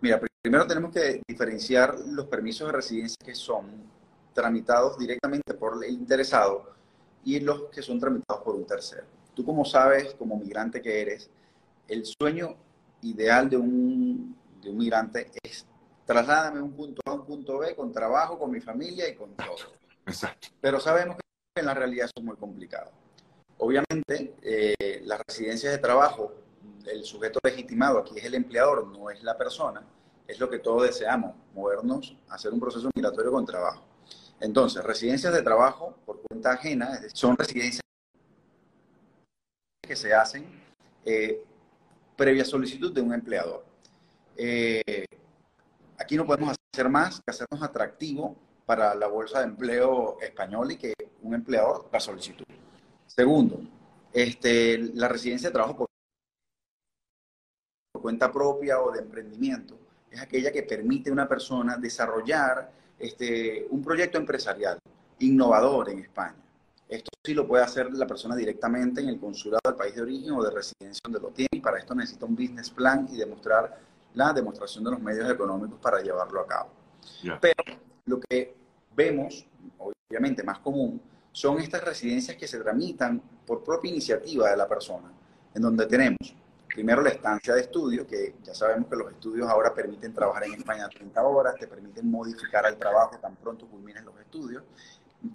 Mira, primero tenemos que diferenciar los permisos de residencia que son tramitados directamente por el interesado y los que son tramitados por un tercero. Tú como sabes, como migrante que eres, el sueño ideal de un, de un migrante es trasládame un punto A a un punto B con trabajo, con mi familia y con todo. Exacto. Pero sabemos que en la realidad eso es muy complicado. Obviamente, eh, las residencias de trabajo, el sujeto legitimado aquí es el empleador, no es la persona, es lo que todos deseamos, movernos, hacer un proceso migratorio con trabajo. Entonces, residencias de trabajo por cuenta ajena son residencias que se hacen eh, previa solicitud de un empleador. Eh, aquí no podemos hacer más que hacernos atractivo para la bolsa de empleo español y que un empleador la solicitud. Segundo, este, la residencia de trabajo por cuenta propia o de emprendimiento es aquella que permite a una persona desarrollar este, un proyecto empresarial innovador en España. Esto sí lo puede hacer la persona directamente en el consulado del país de origen o de residencia donde lo tiene y para esto necesita un business plan y demostrar la demostración de los medios económicos para llevarlo a cabo. Pero lo que vemos, obviamente más común, son estas residencias que se tramitan por propia iniciativa de la persona, en donde tenemos primero la estancia de estudio, que ya sabemos que los estudios ahora permiten trabajar en España 30 horas, te permiten modificar el trabajo tan pronto culminen los estudios,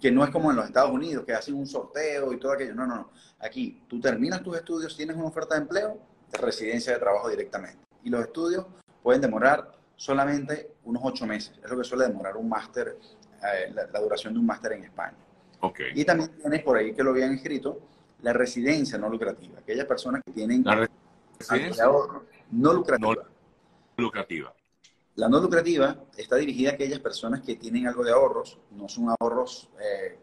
que no es como en los Estados Unidos, que hacen un sorteo y todo aquello. No, no, no. Aquí tú terminas tus estudios, tienes una oferta de empleo, de residencia de trabajo directamente. Y los estudios pueden demorar solamente unos ocho meses. Es lo que suele demorar un máster, eh, la, duración de un máster en España. Okay. Y también tienes por ahí que lo habían escrito, la residencia no lucrativa. Aquellas personas que tienen... La residencia no lucrativa. No lucrativa. La no lucrativa está dirigida a aquellas personas que tienen algo de ahorros, no son ahorros eh,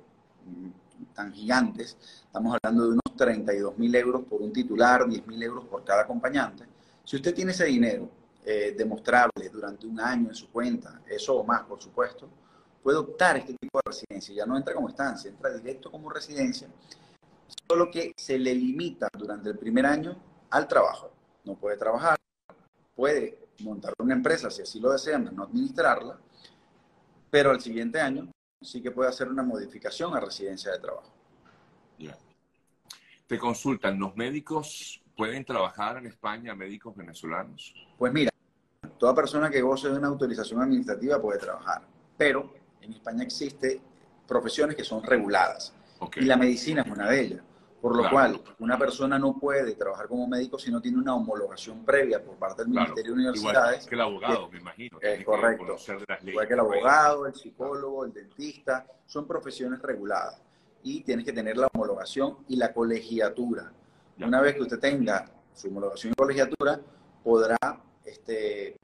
tan gigantes, estamos hablando de unos 32 mil euros por un titular, 10 mil euros por cada acompañante. Si usted tiene ese dinero eh, demostrable durante un año en su cuenta, eso o más, por supuesto, puede optar este tipo de residencia. Ya no entra como estancia, entra directo como residencia, solo que se le limita durante el primer año al trabajo. No puede trabajar, puede montar una empresa si así lo desean, no administrarla, pero al siguiente año sí que puede hacer una modificación a residencia de trabajo. Te consultan, ¿los médicos pueden trabajar en España, médicos venezolanos? Pues mira, toda persona que goce de una autorización administrativa puede trabajar, pero en España existe profesiones que son reguladas y la medicina es una de ellas. Por lo cual, una persona no puede trabajar como médico si no tiene una homologación previa por parte del Ministerio de Universidades. Igual que el abogado, me imagino. Es correcto. Igual que el abogado, el psicólogo, el dentista, son profesiones reguladas. Y tienes que tener la homologación y la colegiatura. Una vez que usted tenga su homologación y colegiatura, podrá este,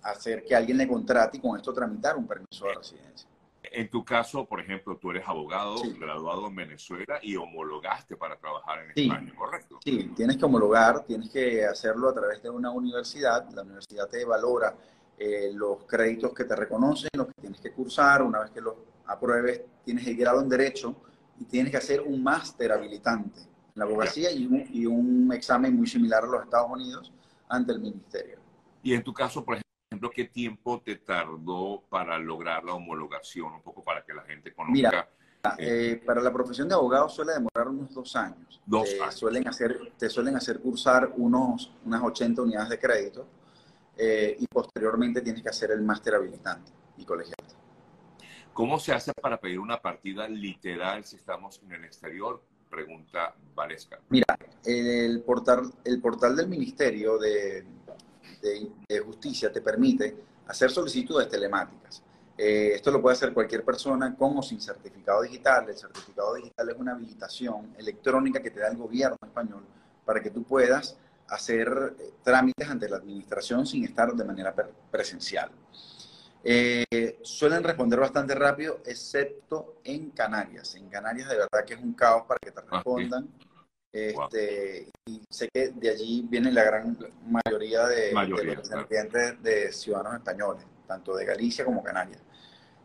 hacer que alguien le contrate y con esto tramitar un permiso de residencia. En tu caso, por ejemplo, tú eres abogado graduado en Venezuela y homologaste para trabajar en España, ¿correcto? Sí, tienes que homologar, tienes que hacerlo a través de una universidad. La universidad te valora eh, los créditos que te reconocen, los que tienes que cursar. Una vez que los apruebes, tienes el grado en Derecho y tienes que hacer un máster habilitante en la abogacía y un, y un examen muy similar a los Estados Unidos ante el ministerio. Y en tu caso, por ejemplo, ejemplo, ¿qué tiempo te tardó para lograr la homologación? Un poco para que la gente conozca. Mira, eh, eh, para la profesión de abogado suele demorar unos dos años. Dos años. Suelen hacer, te suelen hacer cursar unos, unas 80 unidades de crédito eh, y posteriormente tienes que hacer el máster habilitante y colegiante. ¿Cómo se hace para pedir una partida literal si estamos en el exterior? Pregunta Valesca. Mira, el portal, el portal del Ministerio de, de, justicia te permite hacer solicitudes telemáticas. Eh, esto lo puede hacer cualquier persona con o sin certificado digital. El certificado digital es una habilitación electrónica que te da el gobierno español para que tú puedas hacer eh, trámites ante la administración sin estar de manera presencial. Eh, suelen responder bastante rápido, excepto en Canarias. En Canarias de verdad que es un caos para que te ah, respondan. Este, Y sé que de allí viene la gran mayoría de, los descendientes de ciudadanos españoles, tanto de Galicia como Canarias.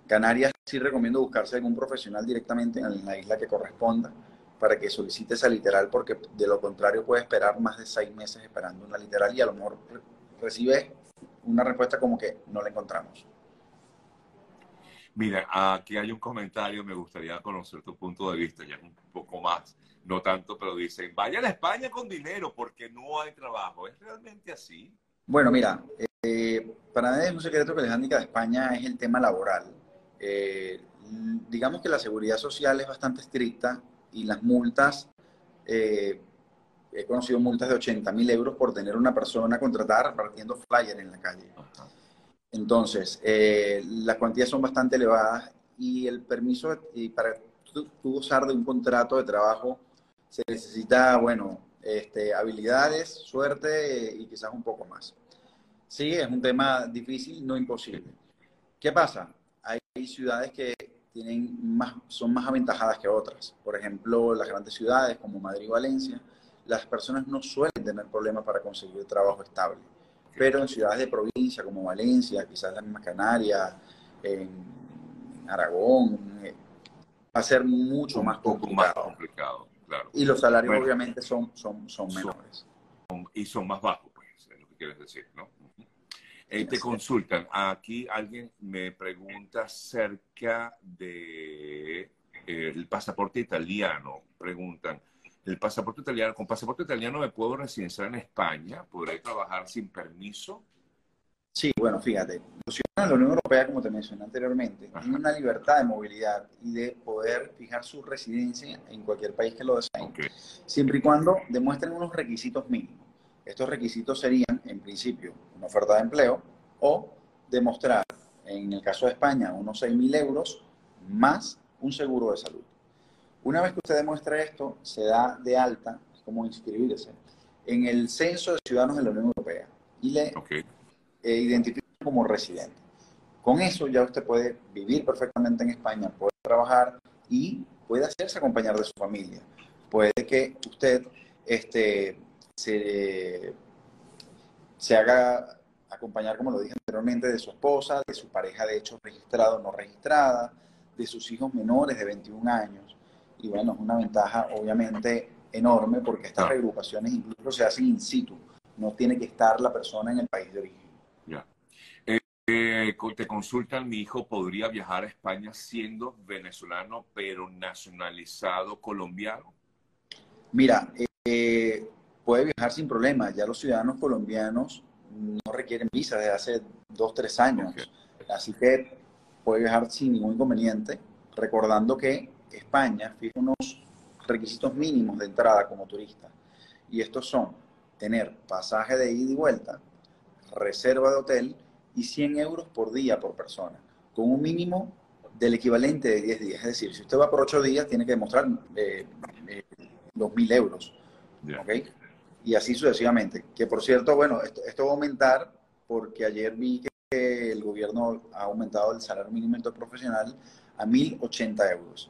Canarias sí recomiendo buscarse algún profesional directamente en la isla que corresponda para que solicite esa literal, porque de lo contrario puede esperar más de seis meses esperando una literal y a lo mejor recibe una respuesta como que no la encontramos. Mira, aquí hay un comentario, me gustaría conocer tu punto de vista, ya un poco más, no tanto, pero dicen, vaya a España con dinero porque no hay trabajo. ¿Es realmente así? Bueno, mira, eh, para mí es un secreto que handicap de España es el tema laboral. Eh, digamos que la seguridad social es bastante estricta y las multas, eh, he conocido multas de 80 mil euros por tener una persona contratada repartiendo flyer en la calle. Entonces, eh, las cuantías son bastante elevadas y el permiso, y para tú, gozar de un contrato de trabajo, se necesita, bueno, este, habilidades, suerte y quizás un poco más. Sí, es un tema difícil, no imposible. ¿Qué pasa? Hay ciudades que tienen más, son más aventajadas que otras. Por ejemplo, las grandes ciudades como Madrid y Valencia, las personas no suelen tener problemas para conseguir trabajo estable pero en ciudades de provincia como Valencia, quizás la misma Canarias, en Aragón, eh, va a ser mucho más complicado. claro. Y los salarios obviamente son, son, son menores. y son más bajos, pues, es lo que quieres decir, ¿no? Eh, te consultan. Aquí alguien me pregunta acerca de eh, el pasaporte italiano. Preguntan, el pasaporte italiano, con pasaporte italiano me puedo residenciar en España, podré trabajar sin permiso. Sí, bueno, fíjate, la Unión Europea, como te mencioné anteriormente, tienen una libertad de movilidad y de poder fijar su residencia en cualquier país que lo deseen, siempre y cuando demuestren unos requisitos mínimos. Estos requisitos serían, en principio, una oferta de empleo o demostrar, en el caso de España, unos 6.000 euros más un seguro de salud. Una vez que usted demuestra esto, se da de alta, es como inscribirse, en el censo de ciudadanos de la Unión Europea y le eh, identifica como residente. Con eso ya usted puede vivir perfectamente en España, puede trabajar y puede hacerse acompañar de su familia. Puede que usted este, se, se haga acompañar, como lo dije anteriormente, de su esposa, de su pareja de hecho registrada o no registrada, de sus hijos menores de 21 años y bueno, es una ventaja obviamente enorme porque estas reagrupaciones incluso se hacen in situ, no tiene que estar la persona en el país de origen. Ya. Eh, eh, te consultan, mi hijo podría viajar a España siendo venezolano pero nacionalizado colombiano. Mira, eh, puede viajar sin problema, ya los ciudadanos colombianos no requieren visa desde hace dos, tres años, así que puede viajar sin ningún inconveniente, recordando que España fija unos requisitos mínimos de entrada como turista. Y estos son tener pasaje de ida y vuelta, reserva de hotel y 100 euros por día por persona, con un mínimo del equivalente de 10 días. Es decir, si usted va por 8 días, tiene que demostrar eh, eh, los 2.000 euros. Y así sucesivamente. Que por cierto, bueno, esto, esto, va a aumentar porque ayer vi que el gobierno ha aumentado el salario mínimo profesional a 1.080 euros.